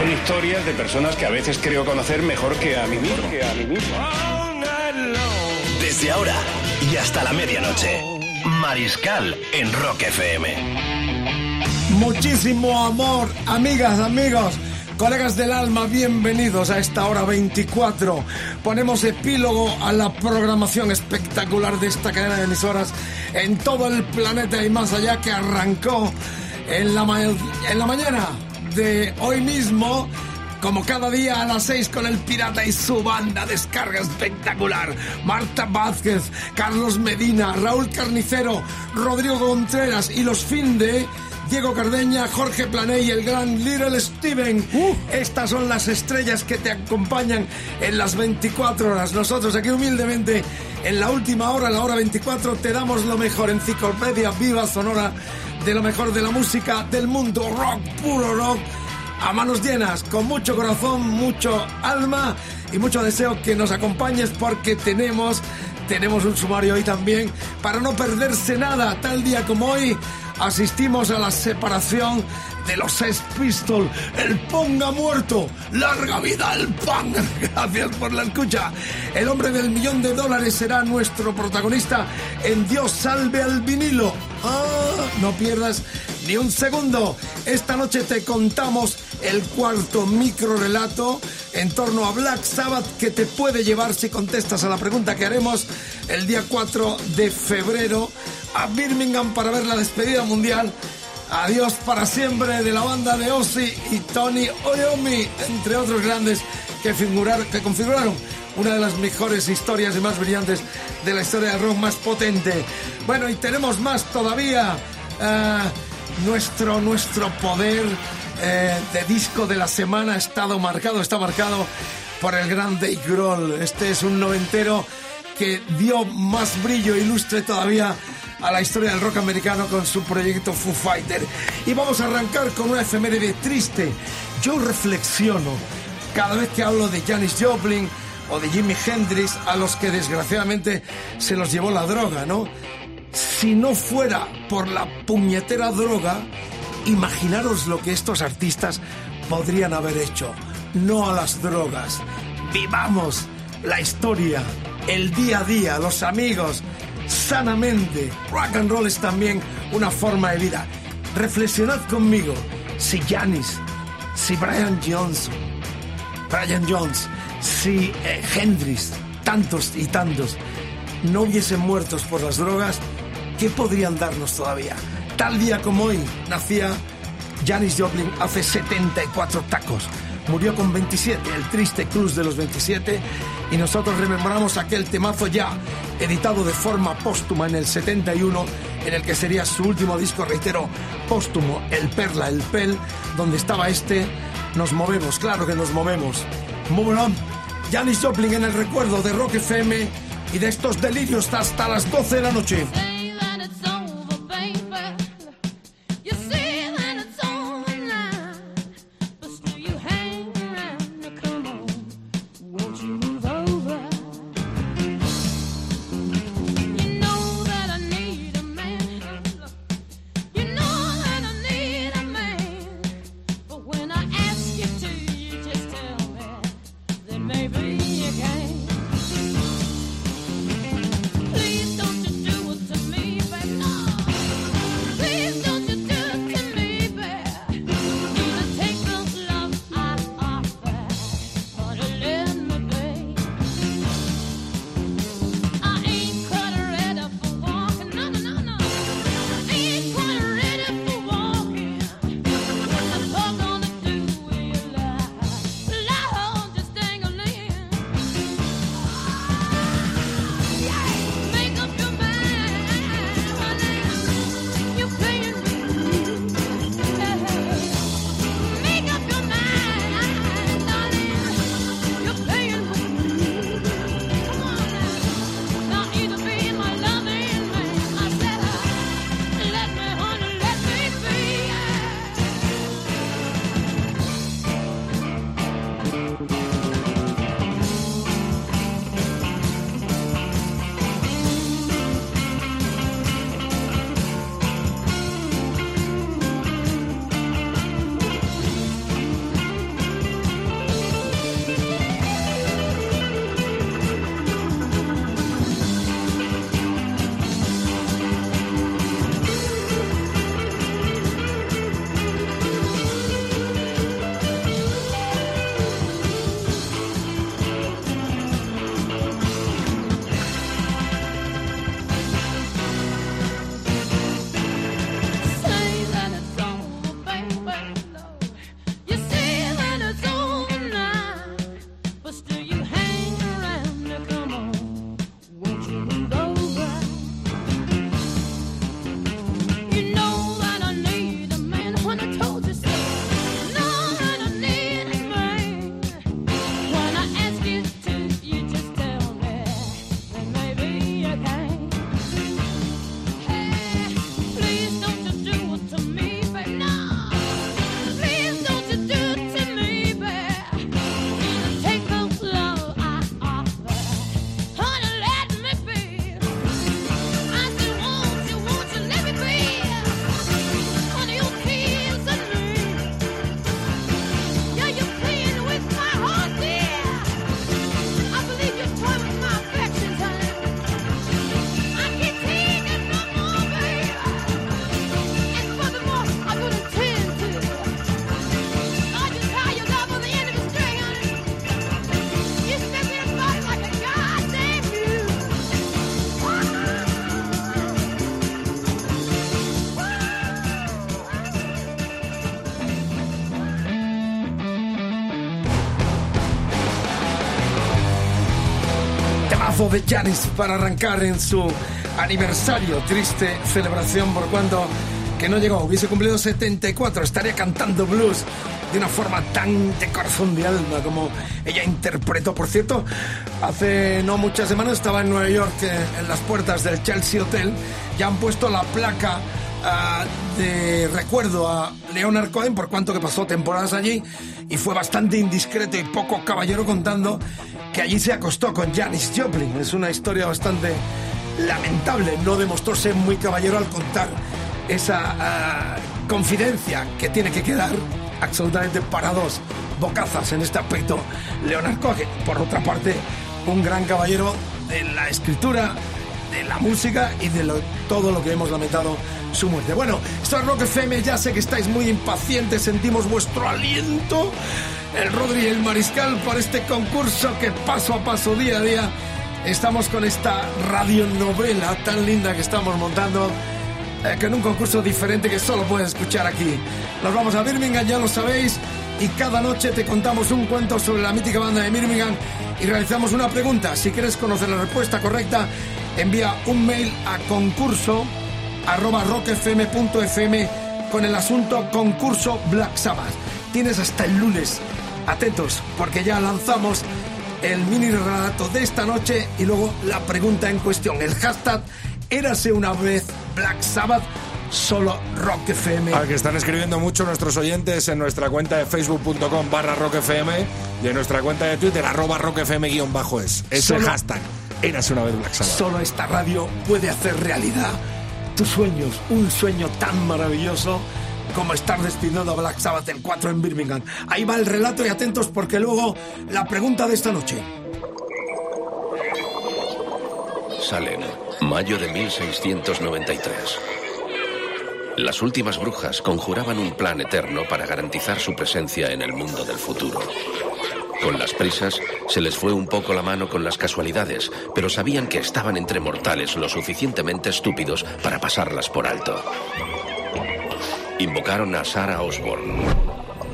Son historias de personas que a veces creo conocer mejor que a mí mismo. Que a mí mismo. Desde ahora y hasta la medianoche, Mariscal en Rock FM. Muchísimo amor, amigas, amigos, colegas del alma, bienvenidos a esta hora 24. Ponemos epílogo a la programación espectacular de esta cadena de emisoras en todo el planeta y más allá que arrancó en la, ma- en la mañana de hoy mismo. Como cada día a las 6 con el Pirata y su banda descarga espectacular. Marta Vázquez, Carlos Medina, Raúl Carnicero, Rodrigo Contreras y los Finde, Diego Cardeña, Jorge Planey y el gran Little Steven. Estas son las estrellas que te acompañan en las 24 horas. Nosotros aquí humildemente en la última hora, la hora 24, te damos lo mejor. Enciclopedia viva sonora de lo mejor de la música del mundo. Rock, puro rock a manos llenas, con mucho corazón, mucho alma y mucho deseo que nos acompañes porque tenemos, tenemos un sumario hoy también para no perderse nada. Tal día como hoy asistimos a la separación de los Sex Pistols. El ponga muerto, larga vida al pan. Gracias por la escucha. El hombre del millón de dólares será nuestro protagonista en Dios salve al vinilo. Ah, no pierdas ni un segundo. Esta noche te contamos el cuarto micro relato en torno a Black Sabbath que te puede llevar si contestas a la pregunta que haremos el día 4 de febrero a Birmingham para ver la despedida mundial. Adiós para siempre de la banda de Ozzy y Tony Iommi, entre otros grandes que, que configuraron una de las mejores historias y más brillantes de la historia del rock más potente. Bueno, y tenemos más todavía. Ah, nuestro, nuestro poder eh, de disco de la semana ha estado marcado, está marcado por el gran Dave Grohl. Este es un noventero que dio más brillo ilustre todavía a la historia del rock americano con su proyecto Foo Fighter. Y vamos a arrancar con una efeméride triste. Yo reflexiono cada vez que hablo de Janis Joplin o de Jimi Hendrix, a los que desgraciadamente se los llevó la droga, ¿no? Si no fuera por la puñetera droga, imaginaros lo que estos artistas podrían haber hecho. No a las drogas. Vivamos la historia, el día a día, los amigos, sanamente. Rock and roll es también una forma de vida. Reflexionad conmigo. Si Janis, si Brian Johnson, Brian Jones, si eh, Hendrix, tantos y tantos, no hubiesen muertos por las drogas, ¿qué podrían darnos todavía? Tal día como hoy nacía Janis Joplin hace 74 tacos. Murió con 27, el triste cruz de los 27, y nosotros rememoramos aquel temazo ya editado de forma póstuma en el 71, en el que sería su último disco, reitero, póstumo, El Perla, El Pel, donde estaba este, Nos movemos, claro que nos movemos. Move on. Janis Joplin en el recuerdo de Rock FM y de estos delirios hasta las 12 de la noche. Janis para arrancar en su aniversario. Triste celebración por cuando que no llegó. Hubiese cumplido 74. Estaría cantando blues de una forma tan de corazón de como ella interpretó. Por cierto, hace no muchas semanas estaba en Nueva York eh, en las puertas del Chelsea Hotel. Ya han puesto la placa ah, de recuerdo a Leonard Cohen por cuanto que pasó temporadas allí y fue bastante indiscreto y poco caballero contando que allí se acostó con Janis Joplin. Es una historia bastante lamentable. No demostró ser muy caballero al contar esa ah, confidencia que tiene que quedar absolutamente para dos bocazas en este aspecto. Leonard Cohen, por otra parte, un gran caballero de la escritura, de la música y de todo lo que hemos lamentado su muerte. Bueno, es Rock FM, ya sé que estáis muy impacientes, sentimos vuestro aliento. El Rodri y el Mariscal para este concurso que paso a paso, día a día, estamos con esta radionovela tan linda que estamos montando eh, en un concurso diferente que solo puedes escuchar aquí. Nos vamos a Birmingham, ya lo sabéis, y cada noche te contamos un cuento sobre la mítica banda de Birmingham y realizamos una pregunta. Si quieres conocer la respuesta correcta, envía un mail a concurso arroba rockfm.fm con el asunto concurso Black Sabbath. Tienes hasta el lunes. Atentos, porque ya lanzamos el mini relato de esta noche y luego la pregunta en cuestión. El hashtag Érase una vez Black Sabbath, solo Rock FM. Al que están escribiendo mucho nuestros oyentes en nuestra cuenta de facebook.com barra rockfm y en nuestra cuenta de twitter arroba rockfm guion bajo es. Ese Solo- hashtag. Érase una vez Black Sabbath. Solo esta radio puede hacer realidad tus sueños, un sueño tan maravilloso como estar despidiendo a Black Sabbath el 4 en Birmingham. Ahí va el relato y atentos porque luego la pregunta de esta noche. Salem, mayo de 1693. Las últimas brujas conjuraban un plan eterno para garantizar su presencia en el mundo del futuro. Con las prisas se les fue un poco la mano con las casualidades, pero sabían que estaban entre mortales lo suficientemente estúpidos para pasarlas por alto. Invocaron a Sarah Osborne,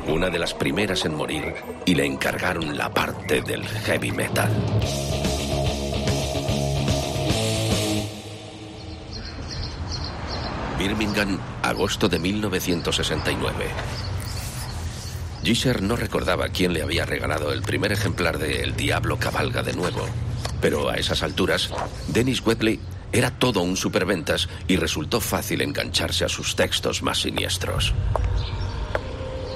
una de las primeras en morir, y le encargaron la parte del heavy metal. Birmingham, agosto de 1969. Gisher no recordaba quién le había regalado el primer ejemplar de El Diablo Cabalga de nuevo, pero a esas alturas, Dennis Wedley era todo un superventas y resultó fácil engancharse a sus textos más siniestros.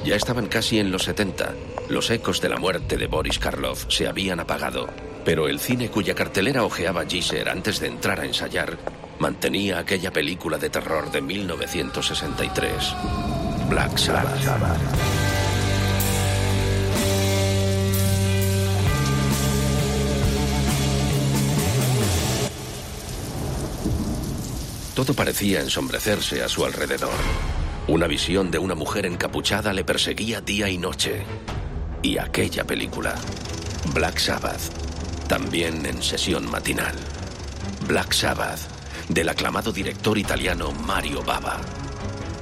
Ya estaban casi en los 70. Los ecos de la muerte de Boris Karloff se habían apagado, pero el cine cuya cartelera ojeaba Gisher antes de entrar a ensayar mantenía aquella película de terror de 1963, Black Sabbath. Todo parecía ensombrecerse a su alrededor. Una visión de una mujer encapuchada le perseguía día y noche. Y aquella película, Black Sabbath, también en sesión matinal. Black Sabbath, del aclamado director italiano Mario Bava.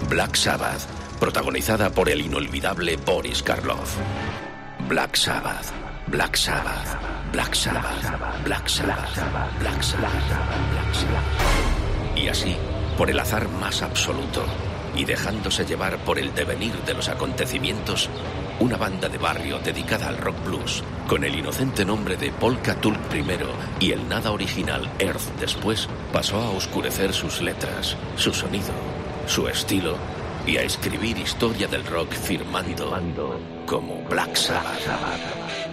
Black Sabbath, protagonizada por el inolvidable Boris Karloff. Black Sabbath, Black Sabbath, Black Sabbath, Black Sabbath, Black Sabbath, Black Sabbath. Y así, por el azar más absoluto, y dejándose llevar por el devenir de los acontecimientos, una banda de barrio dedicada al rock blues, con el inocente nombre de Polka Tulk primero y el nada original Earth después, pasó a oscurecer sus letras, su sonido, su estilo y a escribir historia del rock firmando como Black Sabbath.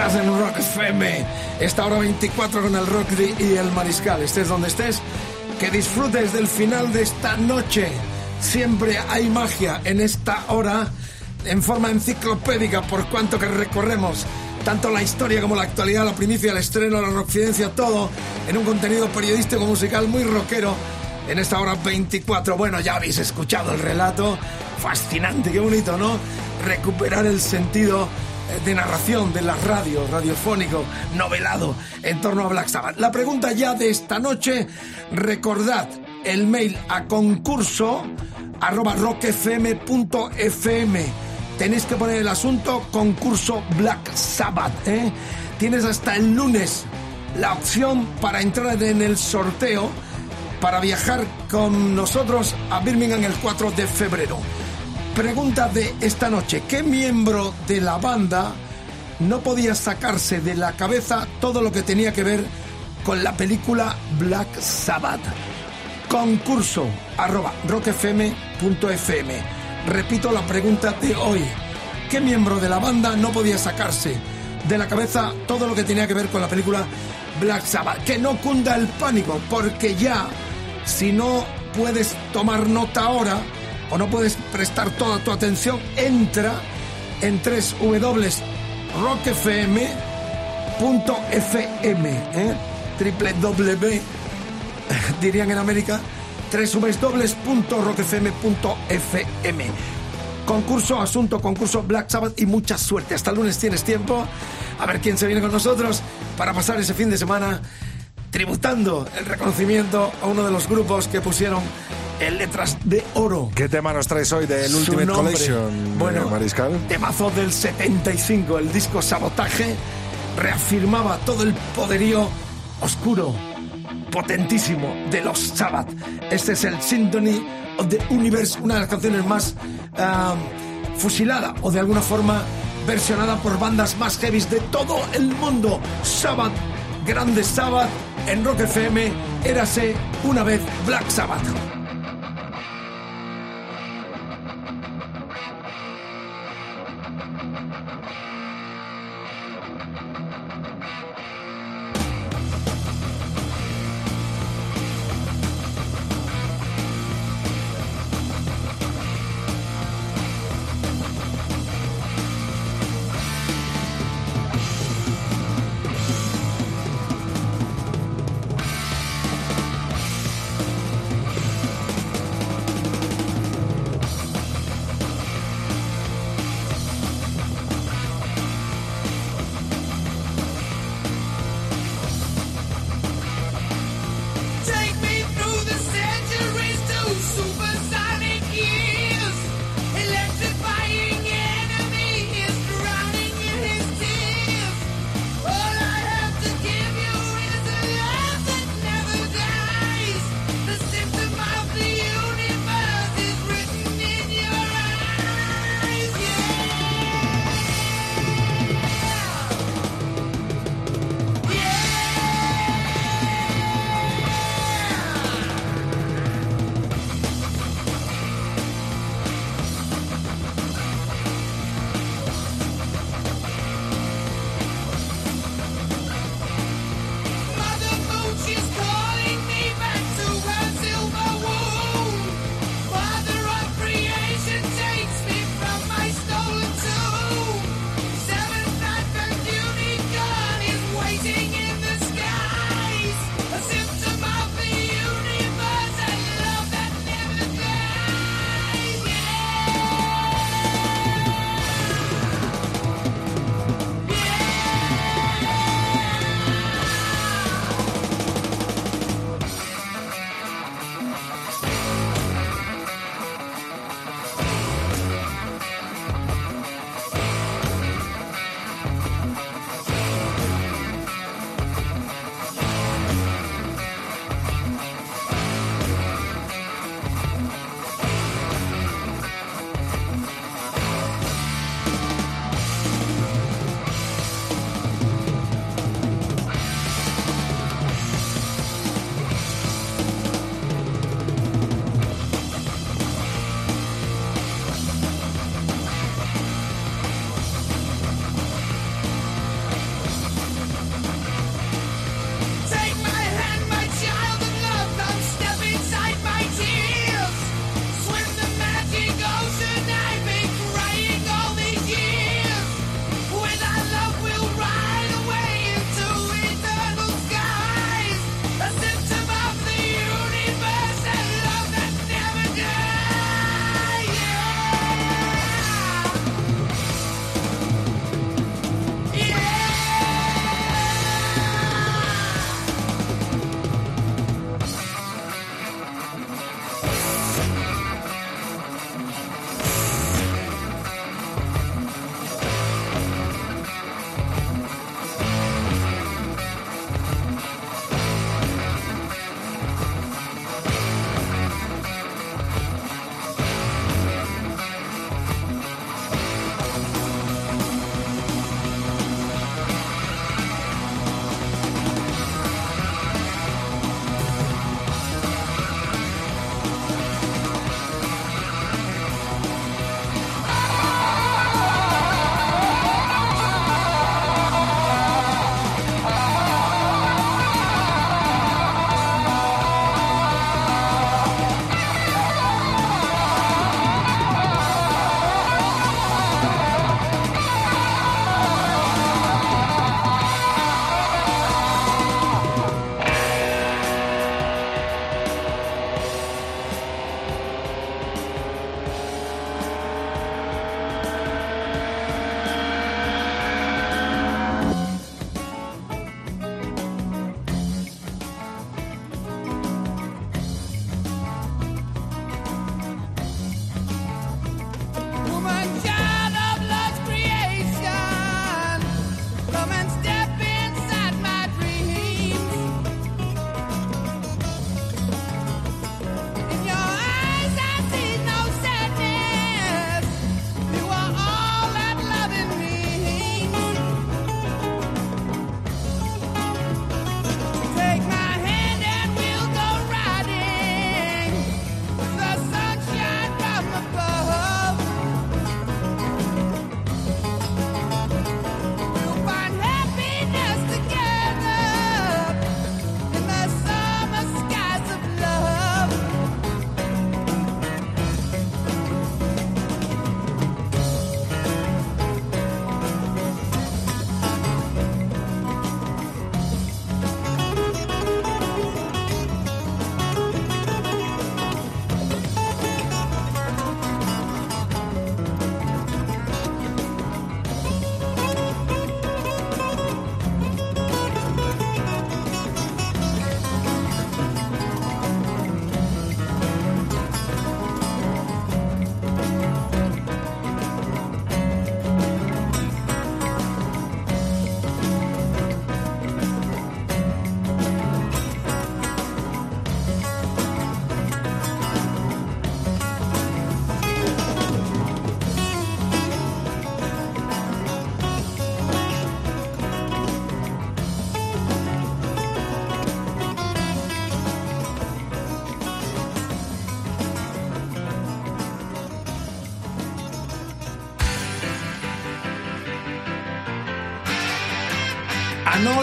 Estás en Rock FM. Esta hora 24 con el Rock y el Mariscal. Estés donde estés, que disfrutes del final de esta noche. Siempre hay magia en esta hora en forma enciclopédica por cuanto que recorremos tanto la historia como la actualidad, la primicia, el estreno, la rockfidencia, todo en un contenido periodístico musical muy rockero en esta hora 24. Bueno, ya habéis escuchado el relato. Fascinante, qué bonito, ¿no? Recuperar el sentido de narración de la radio, radiofónico, novelado en torno a Black Sabbath. La pregunta ya de esta noche, recordad el mail a concurso arroba rockfm.fm. Tenéis que poner el asunto concurso Black Sabbath. ¿eh? Tienes hasta el lunes la opción para entrar en el sorteo para viajar con nosotros a Birmingham el 4 de febrero. Pregunta de esta noche, ¿qué miembro de la banda no podía sacarse de la cabeza todo lo que tenía que ver con la película Black Sabbath? Concurso arroba rockfm.fm. Repito la pregunta de hoy. ¿Qué miembro de la banda no podía sacarse de la cabeza todo lo que tenía que ver con la película Black Sabbath? Que no cunda el pánico, porque ya, si no puedes tomar nota ahora, o no puedes prestar toda tu atención, entra en www.rockfm.fm, ¿eh? triple W, dirían en América, www.rockfm.fm. Concurso, asunto, concurso Black Sabbath y mucha suerte. Hasta el lunes tienes tiempo a ver quién se viene con nosotros para pasar ese fin de semana tributando el reconocimiento a uno de los grupos que pusieron en letras de oro. ¿Qué tema nos traes hoy del Su Ultimate nombre. Collection, Bueno, Mariscal? Temazo del 75, el disco Sabotaje reafirmaba todo el poderío oscuro, potentísimo de los Sabbath. Este es el Symphony of the Universe, una de las canciones más ah, fusilada o de alguna forma versionada por bandas más heavies de todo el mundo. Sabbath, grande Sabbath, en Rock FM, érase una vez Black Sabbath.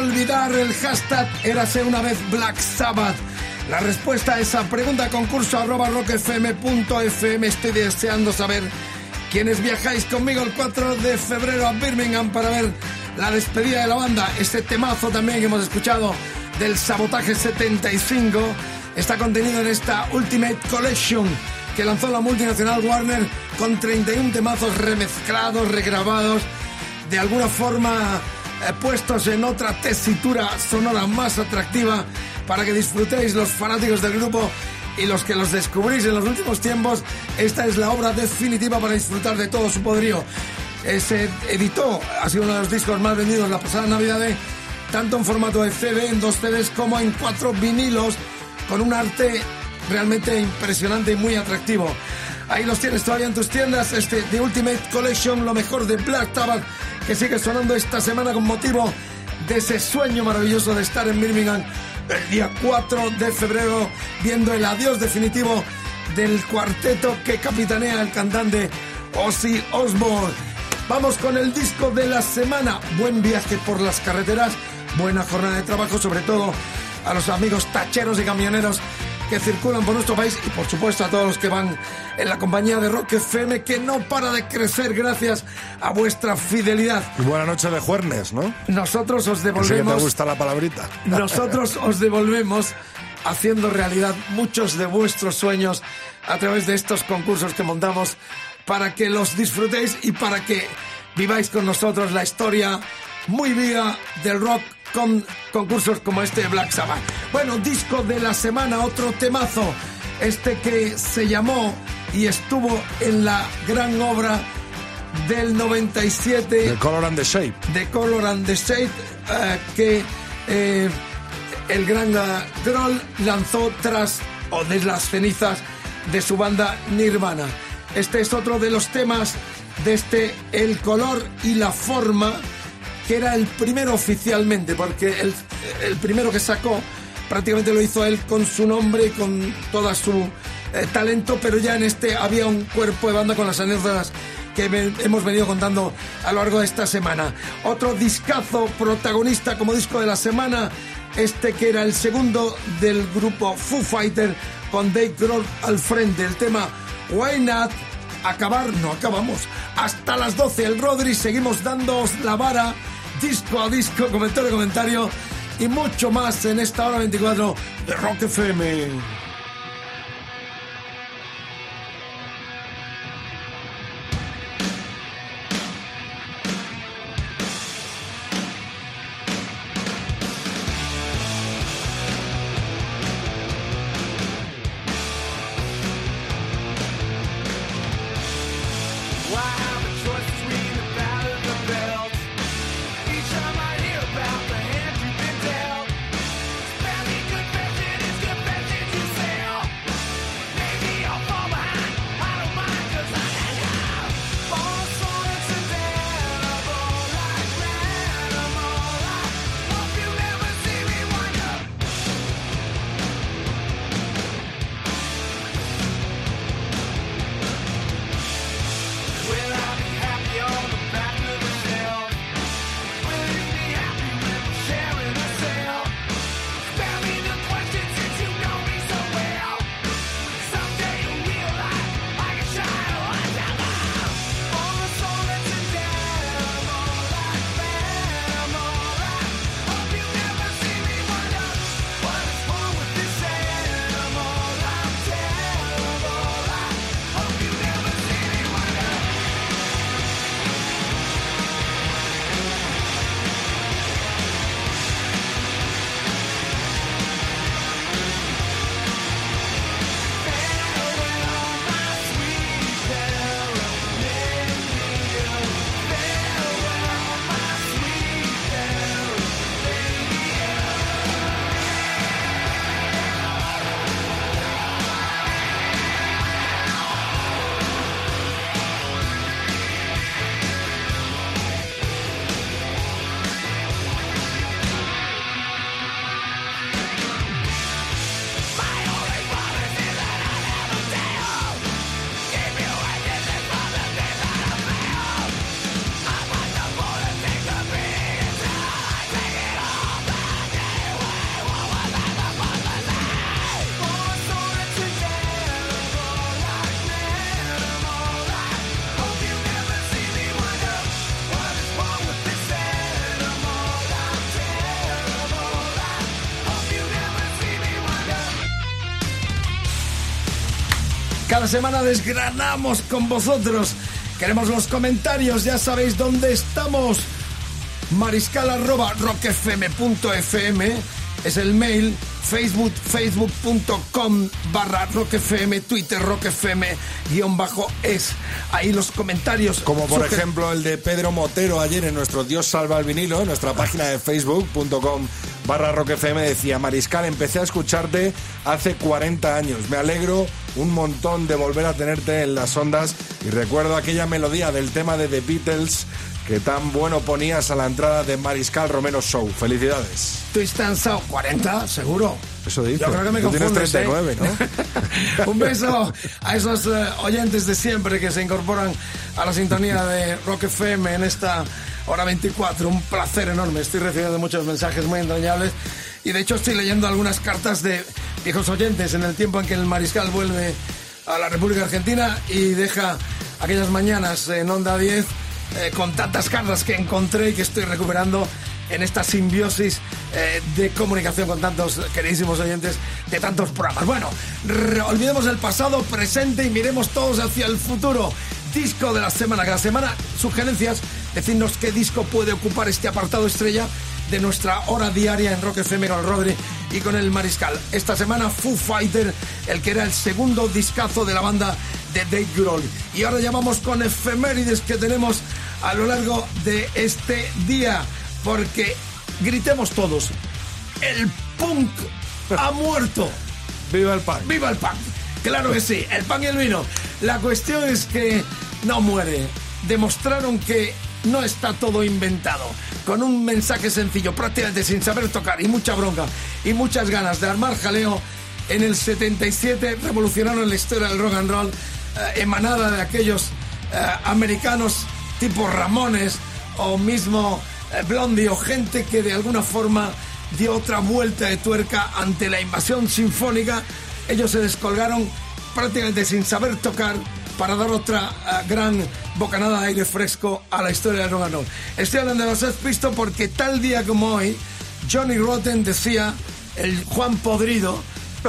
Olvidar el hashtag Érase una vez Black Sabbath. La respuesta a esa pregunta concurso arroba rockfm.fm. Estoy deseando saber quiénes viajáis conmigo el 4 de febrero a Birmingham para ver la despedida de la banda. Este temazo también que hemos escuchado del Sabotaje 75 está contenido en esta Ultimate Collection que lanzó la multinacional Warner con 31 temazos remezclados, regrabados, de alguna forma puestos en otra tesitura sonora más atractiva para que disfrutéis los fanáticos del grupo y los que los descubrís en los últimos tiempos. Esta es la obra definitiva para disfrutar de todo su poderío. Eh, se editó, ha sido uno de los discos más vendidos la pasada Navidad, de, tanto en formato de CD, en dos CDs, como en cuatro vinilos, con un arte realmente impresionante y muy atractivo. Ahí los tienes todavía en tus tiendas, este The Ultimate Collection, lo mejor de Black Sabbath, que sigue sonando esta semana con motivo de ese sueño maravilloso de estar en Birmingham el día 4 de febrero, viendo el adiós definitivo del cuarteto que capitanea el cantante Ozzy Osbourne. Vamos con el disco de la semana. Buen viaje por las carreteras, buena jornada de trabajo, sobre todo a los amigos tacheros y camioneros que circulan por nuestro país y por supuesto a todos los que van en la compañía de Rock FM que no para de crecer gracias a vuestra fidelidad. Y buena noche de juernes, ¿no? Nosotros os sí que te devolvemos gusta la palabrita. nosotros os devolvemos haciendo realidad muchos de vuestros sueños a través de estos concursos que montamos para que los disfrutéis y para que viváis con nosotros la historia muy viva del rock con concursos como este de Black Sabbath. Bueno, disco de la semana, otro temazo, este que se llamó y estuvo en la gran obra del 97 The Color and the Shape. de Color and the Shade eh, que eh, el gran Grohl lanzó tras o de las cenizas de su banda Nirvana. Este es otro de los temas de este El color y la forma que era el primero oficialmente porque el, el primero que sacó prácticamente lo hizo él con su nombre y con toda su eh, talento, pero ya en este había un cuerpo de banda con las anécdotas que ve- hemos venido contando a lo largo de esta semana. Otro discazo protagonista como disco de la semana, este que era el segundo del grupo Foo Fighter con Dave Grohl al frente. El tema Why Not acabar, no acabamos. Hasta las 12 el Rodri, seguimos dándoos la vara, disco a disco, comentario a comentario y mucho más en esta hora 24 de Rock FM. Cada semana desgranamos con vosotros. Queremos los comentarios, ya sabéis dónde estamos. Mariscal arroba rockfm.fm es el mail. Facebook, facebook.com barra rockfm, Twitter rockfm guion bajo es. Ahí los comentarios. Como por ejemplo el de Pedro Motero ayer en nuestro Dios salva el vinilo, en nuestra página de facebook.com barra rockfm decía, Mariscal, empecé a escucharte hace 40 años. Me alegro un montón de volver a tenerte en las ondas y recuerdo aquella melodía del tema de The Beatles que tan bueno ponías a la entrada de Mariscal Romero Show. Felicidades. Twist and Shout, 40, seguro. Eso dice. Yo creo que me Tú tienes confundes, ¿eh? 39, ¿no? Un beso a esos eh, oyentes de siempre que se incorporan a la sintonía de Rock FM en esta hora 24. Un placer enorme. Estoy recibiendo muchos mensajes muy entrañables y de hecho estoy leyendo algunas cartas de viejos oyentes en el tiempo en que el mariscal vuelve a la República Argentina y deja aquellas mañanas en Onda 10 eh, con tantas cartas que encontré y que estoy recuperando en esta simbiosis eh, de comunicación con tantos queridísimos oyentes de tantos programas. Bueno, olvidemos el pasado, presente y miremos todos hacia el futuro. Disco de la semana. Cada semana, sugerencias, decirnos qué disco puede ocupar este apartado estrella de nuestra hora diaria en Rock FM con Rodri y con el Mariscal. Esta semana Foo Fighter, el que era el segundo discazo de la banda de Dave Grohl. Y ahora ya vamos con efemérides que tenemos a lo largo de este día, porque gritemos todos, el punk ha muerto. Viva el punk. ¡Viva el punk! Claro que sí, el pan y el vino. La cuestión es que no muere. Demostraron que no está todo inventado. Con un mensaje sencillo, prácticamente sin saber tocar y mucha bronca y muchas ganas de armar jaleo, en el 77 revolucionaron la historia del rock and roll, eh, emanada de aquellos eh, americanos tipo Ramones o mismo eh, Blondie o gente que de alguna forma dio otra vuelta de tuerca ante la invasión sinfónica. Ellos se descolgaron prácticamente sin saber tocar para dar otra eh, gran bocanada de aire fresco a la historia del rock. Estoy hablando de los Sex Pistols porque tal día como hoy, Johnny Rotten decía, el Juan Podrido,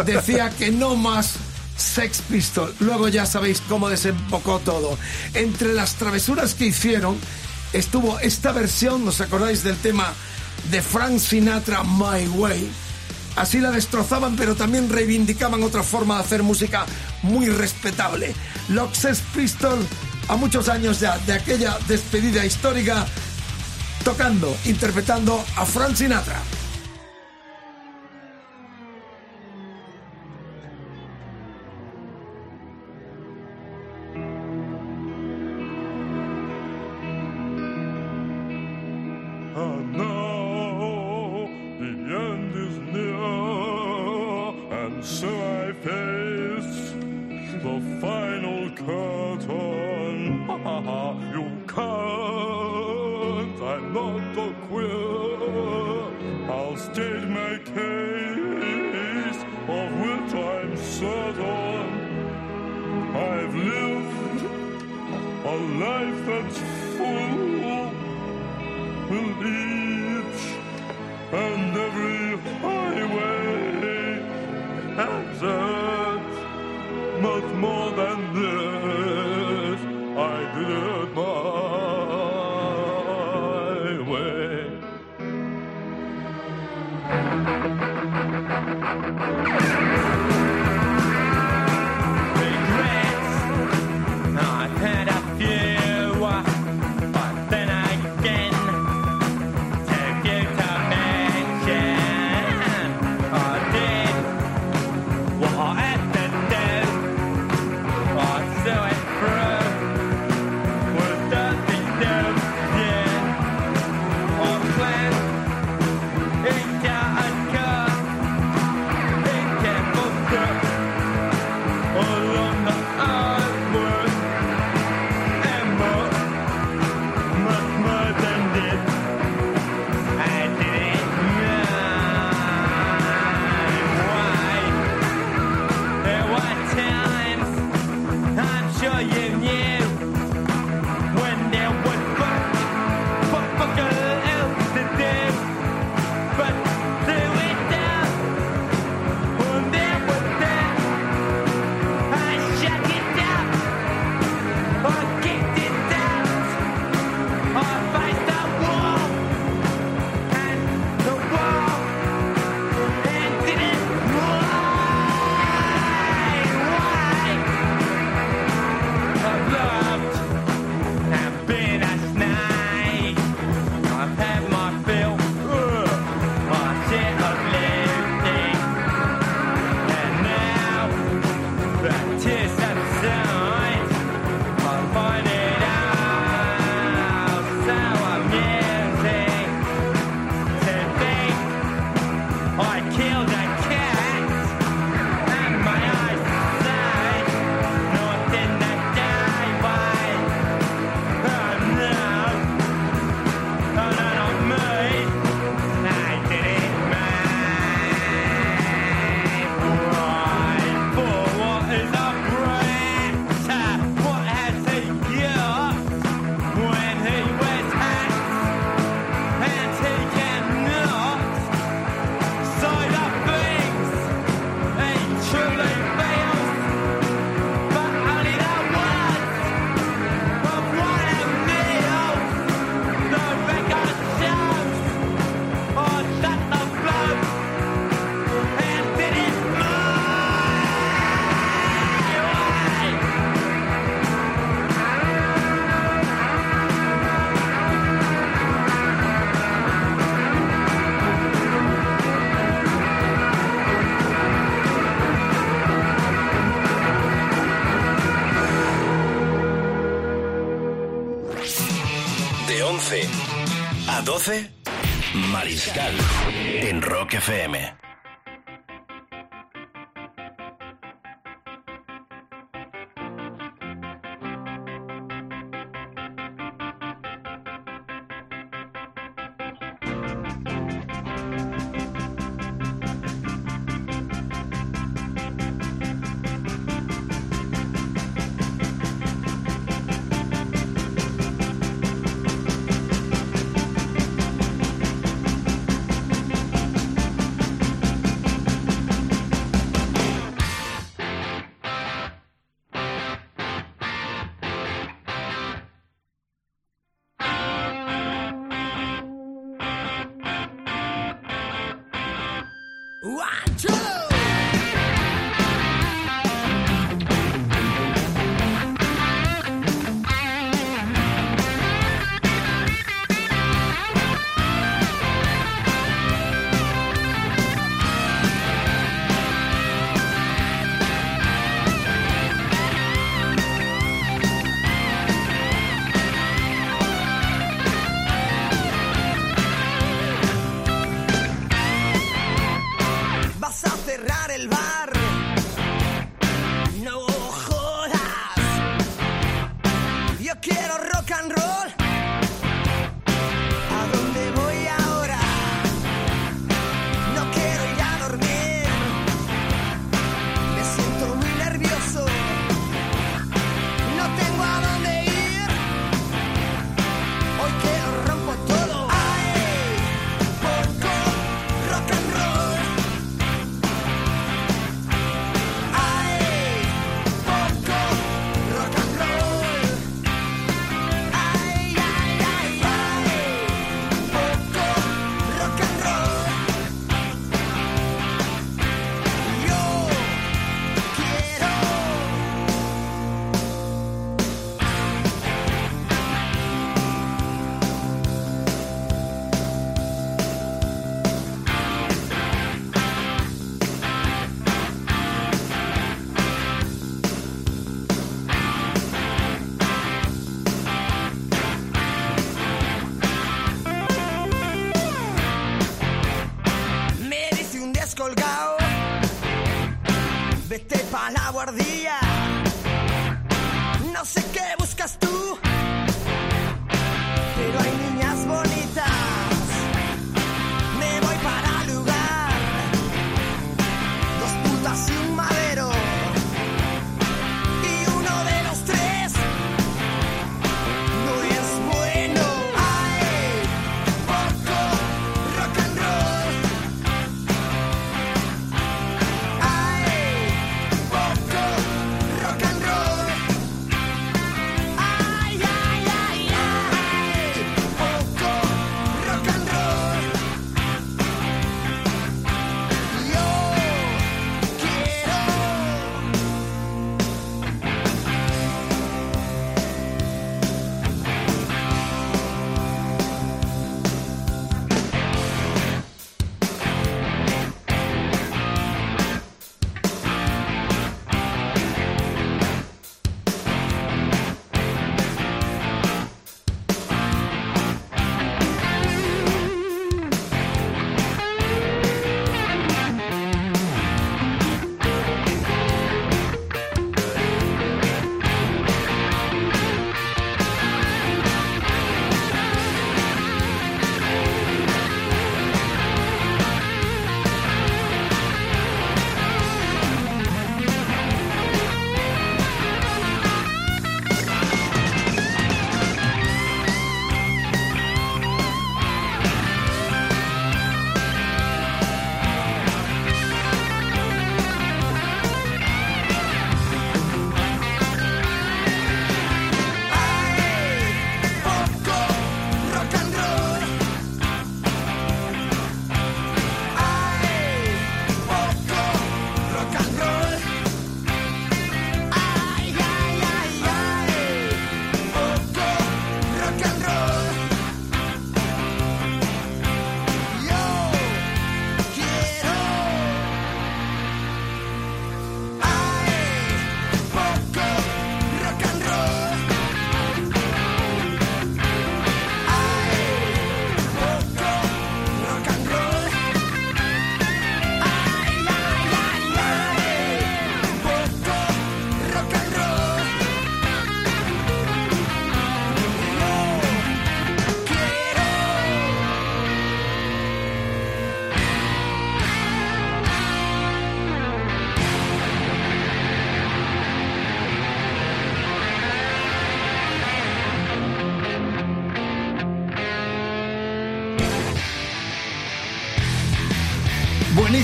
decía que no más Sex Pistols. Luego ya sabéis cómo desembocó todo. Entre las travesuras que hicieron estuvo esta versión, ¿os acordáis del tema de Frank Sinatra, My Way? Así la destrozaban, pero también reivindicaban otra forma de hacer música muy respetable. Los Sex Pistols, a muchos años ya de aquella despedida histórica, tocando, interpretando a Frank Sinatra. FM.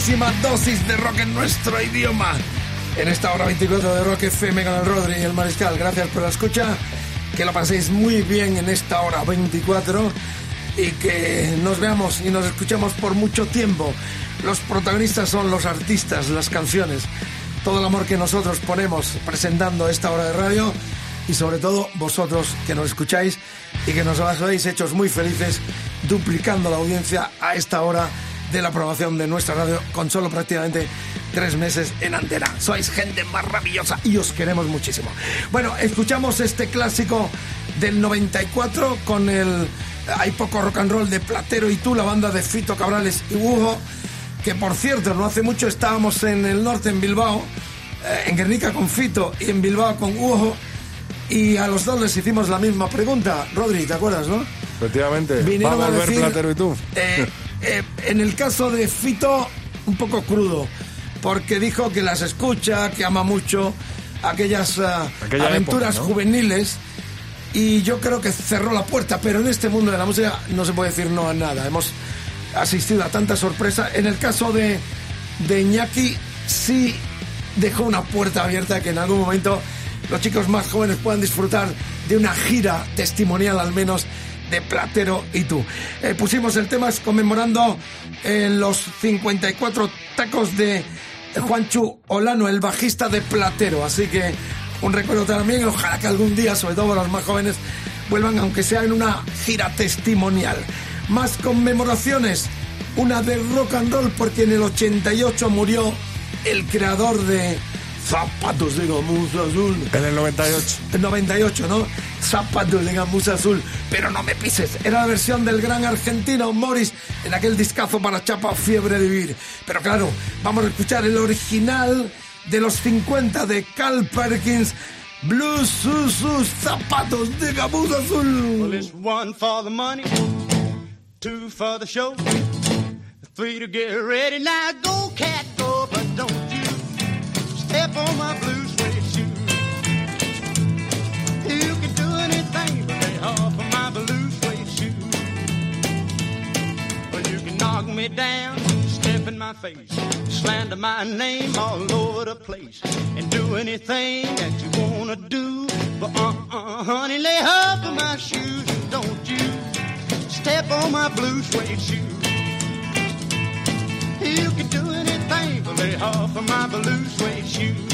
Buenísima dosis de rock en nuestro idioma. En esta hora 24 de Rock FM con el Rodri y el Mariscal. Gracias por la escucha. Que lo paséis muy bien en esta hora 24 y que nos veamos y nos escuchemos por mucho tiempo. Los protagonistas son los artistas, las canciones, todo el amor que nosotros ponemos presentando esta hora de radio y sobre todo vosotros que nos escucháis y que nos habéis hechos muy felices duplicando la audiencia a esta hora de la aprobación de nuestra radio con solo prácticamente tres meses en antena. Sois gente maravillosa y os queremos muchísimo. Bueno, escuchamos este clásico del 94 con el Hay poco rock and roll de Platero y tú, la banda de Fito Cabrales y Hugo, que por cierto, no hace mucho estábamos en el norte, en Bilbao, eh, en Guernica con Fito y en Bilbao con Hugo, y a los dos les hicimos la misma pregunta. Rodri, ¿te acuerdas, no? Efectivamente. Vinieron a a decir- Platero y tú. Eh, eh, en el caso de Fito, un poco crudo, porque dijo que las escucha, que ama mucho aquellas Aquella aventuras época, ¿no? juveniles. Y yo creo que cerró la puerta, pero en este mundo de la música no se puede decir no a nada. Hemos asistido a tanta sorpresa. En el caso de, de Iñaki, sí dejó una puerta abierta que en algún momento los chicos más jóvenes puedan disfrutar de una gira testimonial al menos de Platero y tú. Eh, pusimos el tema conmemorando eh, los 54 tacos de Juanchu Olano, el bajista de Platero. Así que un recuerdo también ojalá que algún día, sobre todo los más jóvenes, vuelvan aunque sea en una gira testimonial. Más conmemoraciones, una de rock and roll porque en el 88 murió el creador de Zapatos de Gamuza Azul. En el 98. El 98, ¿no? Zapatos de Gamuza Azul. Pero no me pises. Era la versión del gran argentino Morris en aquel discazo para Chapa Fiebre de Vivir. Pero claro, vamos a escuchar el original de los 50 de Carl Perkins. Blues, sus, sus zapatos de Gamuza Azul. Well, it's one for the money, two for the show, three to get ready. Now go, cat, go, down, step in my face, slander my name all over the place, and do anything that you wanna do. But uh-uh, honey, lay off of my shoes and don't you step on my blue suede shoe. You can do anything but lay off of my blue suede shoe.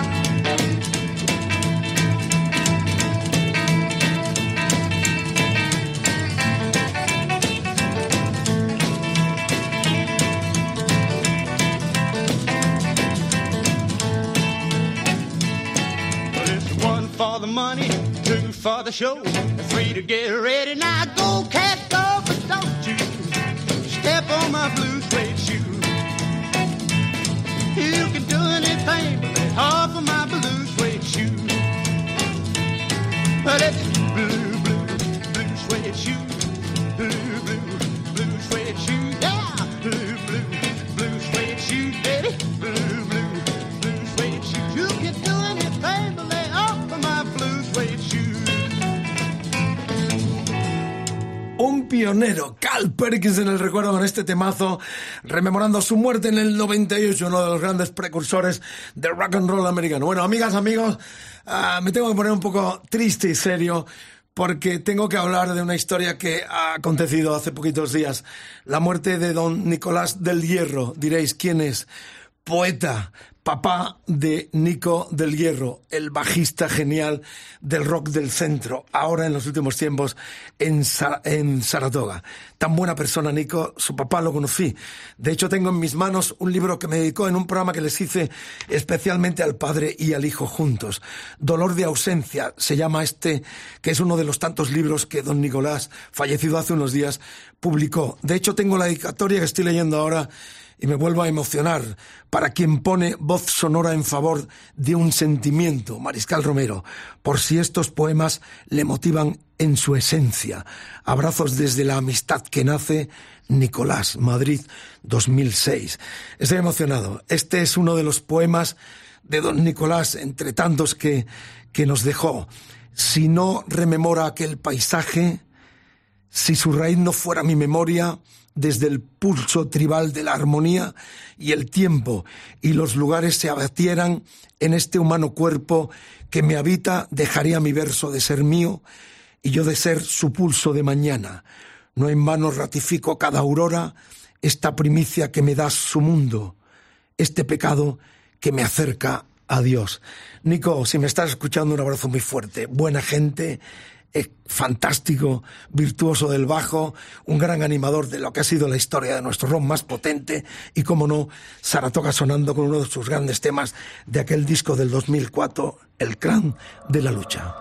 The money, two for the show, three to get ready. Now go, cat, go, but don't you step on my blue suede shoe. You can do anything but off of my blue suede shoe. But it's blue, blue, blue suede shoe. Pionero, Carl Perkins en el recuerdo con este temazo, rememorando su muerte en el 98, uno de los grandes precursores del rock and roll americano. Bueno, amigas, amigos, ah, me tengo que poner un poco triste y serio porque tengo que hablar de una historia que ha acontecido hace poquitos días. La muerte de don Nicolás del Hierro. Diréis, ¿quién es? Poeta, papá de Nico del Hierro, el bajista genial del rock del centro, ahora en los últimos tiempos en, en Saratoga. Tan buena persona, Nico, su papá lo conocí. De hecho, tengo en mis manos un libro que me dedicó en un programa que les hice especialmente al padre y al hijo juntos. Dolor de ausencia se llama este, que es uno de los tantos libros que don Nicolás, fallecido hace unos días, publicó. De hecho, tengo la dedicatoria que estoy leyendo ahora y me vuelvo a emocionar para quien pone voz sonora en favor de un sentimiento, Mariscal Romero, por si estos poemas le motivan en su esencia. Abrazos desde la amistad que nace, Nicolás, Madrid, 2006. Estoy emocionado. Este es uno de los poemas de don Nicolás, entre tantos que, que nos dejó. Si no rememora aquel paisaje, si su raíz no fuera mi memoria, desde el pulso tribal de la armonía y el tiempo y los lugares se abatieran en este humano cuerpo que me habita, dejaría mi verso de ser mío y yo de ser su pulso de mañana. No en vano ratifico cada aurora esta primicia que me da su mundo, este pecado que me acerca a Dios. Nico, si me estás escuchando, un abrazo muy fuerte. Buena gente, fantástico, virtuoso del bajo, un gran animador de lo que ha sido la historia de nuestro rock más potente y, como no, Saratoga sonando con uno de sus grandes temas de aquel disco del 2004, El Clan de la Lucha.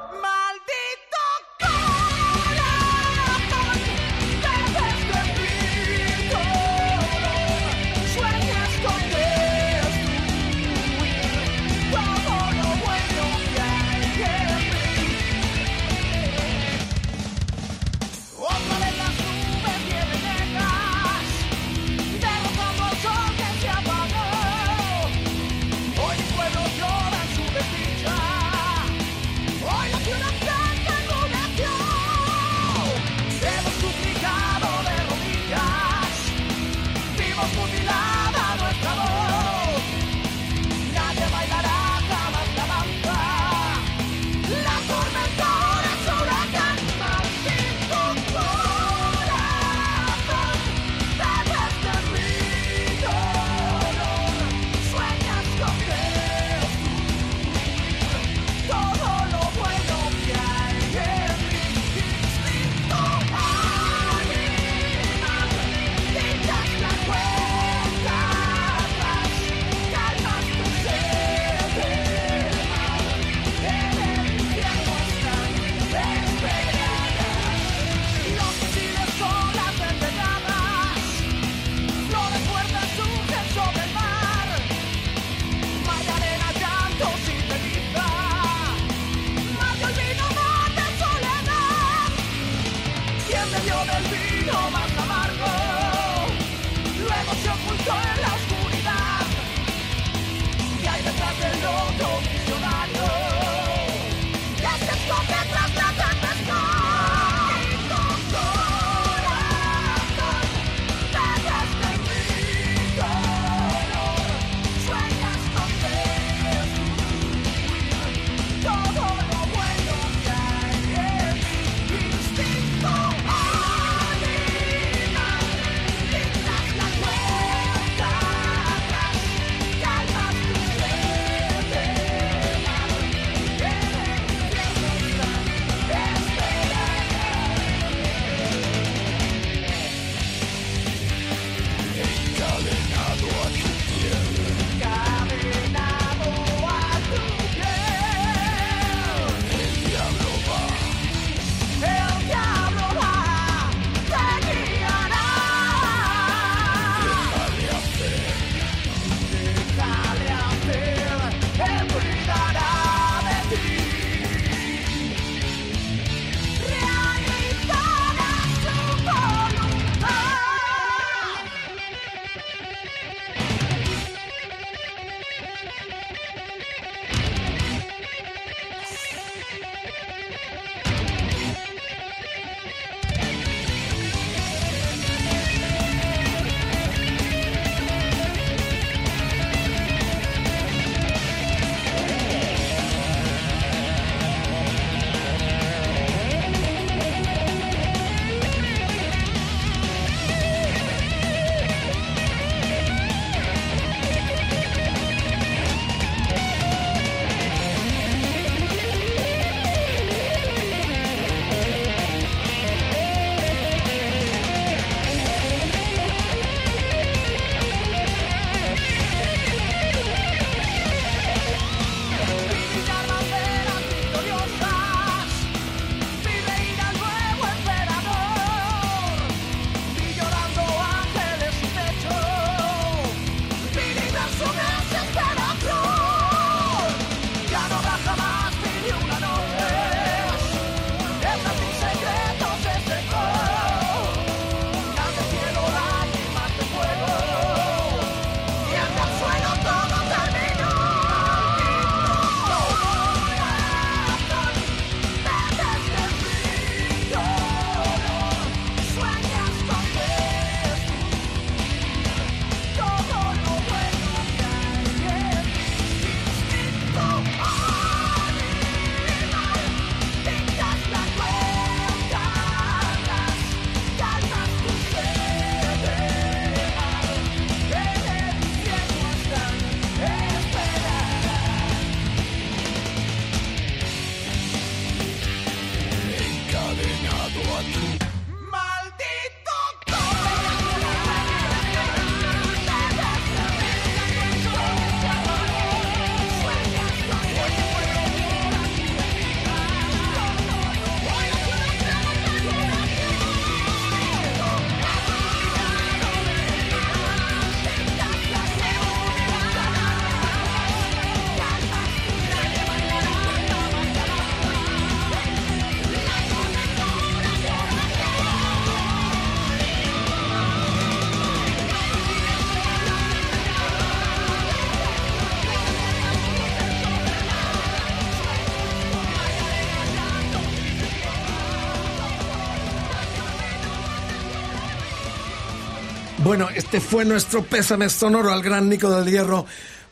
Bueno, este fue nuestro pésame sonoro al gran Nico del Hierro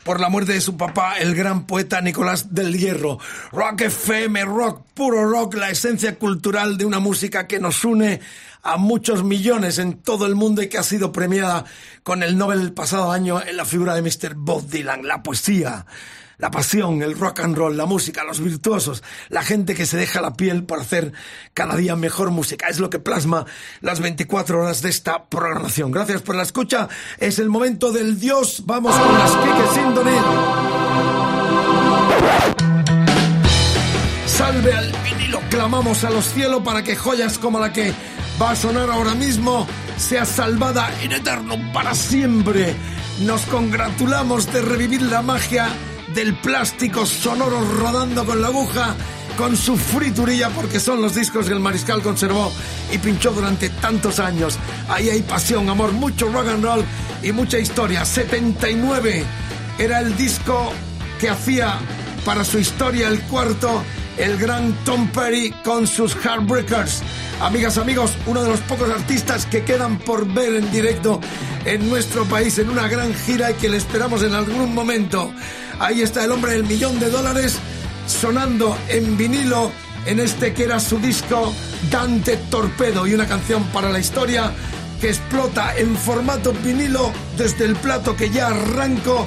por la muerte de su papá, el gran poeta Nicolás del Hierro. Rock FM, rock, puro rock, la esencia cultural de una música que nos une a muchos millones en todo el mundo y que ha sido premiada con el Nobel el pasado año en la figura de Mr. Bob Dylan, la poesía. La pasión, el rock and roll, la música, los virtuosos, la gente que se deja la piel por hacer cada día mejor música. Es lo que plasma las 24 horas de esta programación. Gracias por la escucha. Es el momento del Dios. Vamos con las Kike Sindonin. Salve al vinilo. Clamamos a los cielos para que joyas como la que va a sonar ahora mismo sea salvada en eterno para siempre. Nos congratulamos de revivir la magia del plástico sonoro rodando con la aguja con su friturilla porque son los discos que el mariscal conservó y pinchó durante tantos años. Ahí hay pasión, amor, mucho rock and roll y mucha historia. 79 era el disco que hacía para su historia el cuarto el gran Tom Perry con sus Heartbreakers. Amigas, amigos, uno de los pocos artistas que quedan por ver en directo en nuestro país en una gran gira y que le esperamos en algún momento. Ahí está el hombre del millón de dólares sonando en vinilo en este que era su disco Dante Torpedo y una canción para la historia que explota en formato vinilo desde el plato que ya arranco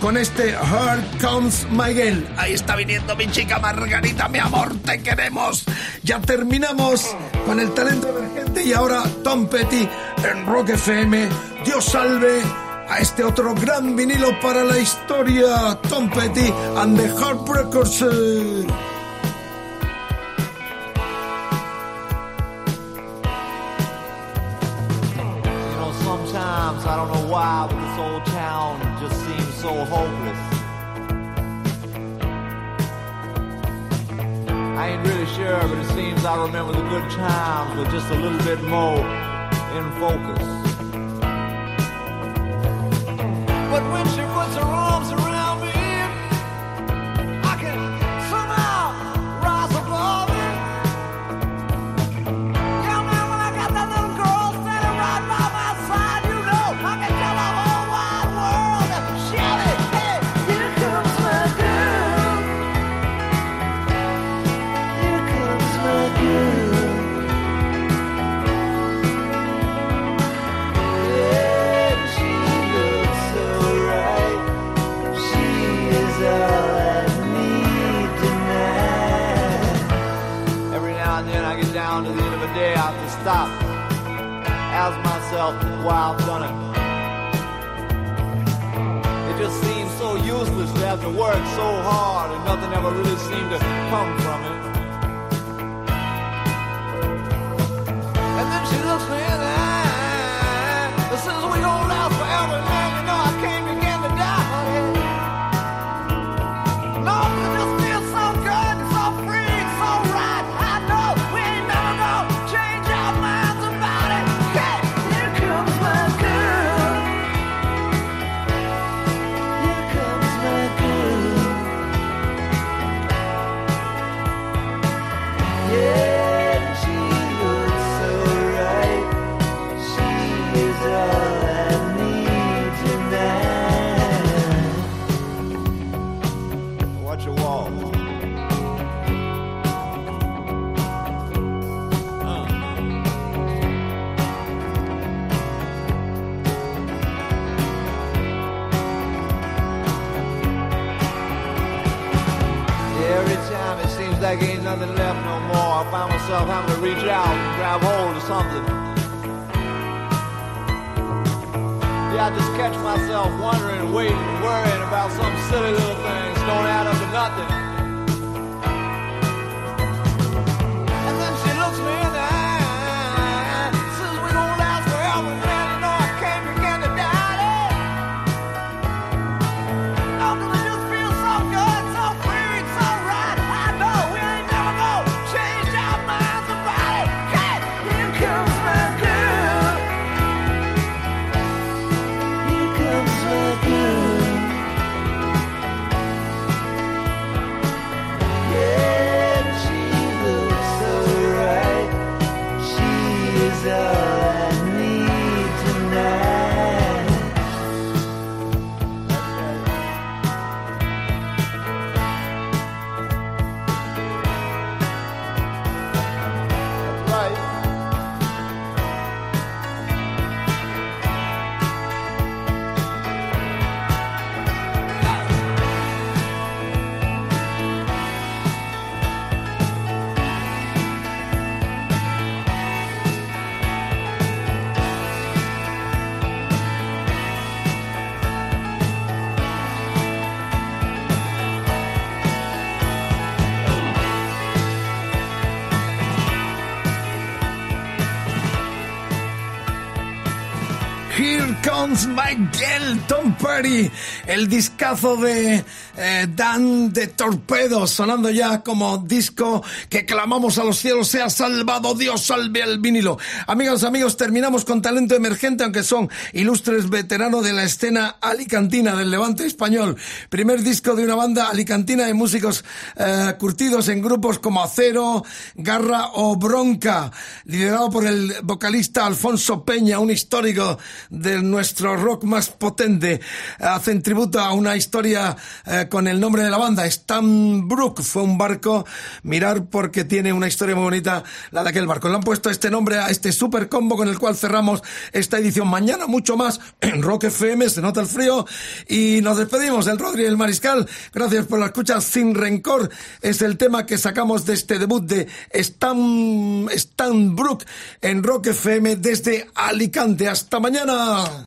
con este Here Comes My Girl. Ahí está viniendo mi chica Margarita, mi amor, te queremos. Ya terminamos con el talento emergente y ahora Tom Petty en Rock FM. Dios salve a este otro gran vinilo para la historia, Tom Petty and the Heartbreakers. You so hopeless. I ain't really sure, but it seems I remember the good times with just a little bit more in focus. But when she puts her arms around Girl, Tom Petty, el discazo de eh, Dan de Torpedos, sonando ya como disco que clamamos a los cielos, sea salvado Dios, salve el vinilo. Amigos, amigos, terminamos con talento emergente, aunque son ilustres veteranos de la escena alicantina del levante español. Primer disco de una banda alicantina de músicos eh, curtidos en grupos como Acero, Garra o Bronca, liderado por el vocalista Alfonso Peña, un histórico de nuestro rock más potente. Hacen tributo a una historia eh, con el nombre de la banda, Stanbrook. Fue un barco, mirar porque tiene una historia muy bonita la de aquel barco. Le han puesto este nombre a este super combo con el cual cerramos esta edición. Mañana mucho más en Rock FM, se nota el frío y nos despedimos. El Rodri y el Mariscal, gracias por la escucha sin rencor. Es el tema que sacamos de este debut de Stan, Stanbrook en Rock FM desde Alicante. Hasta mañana.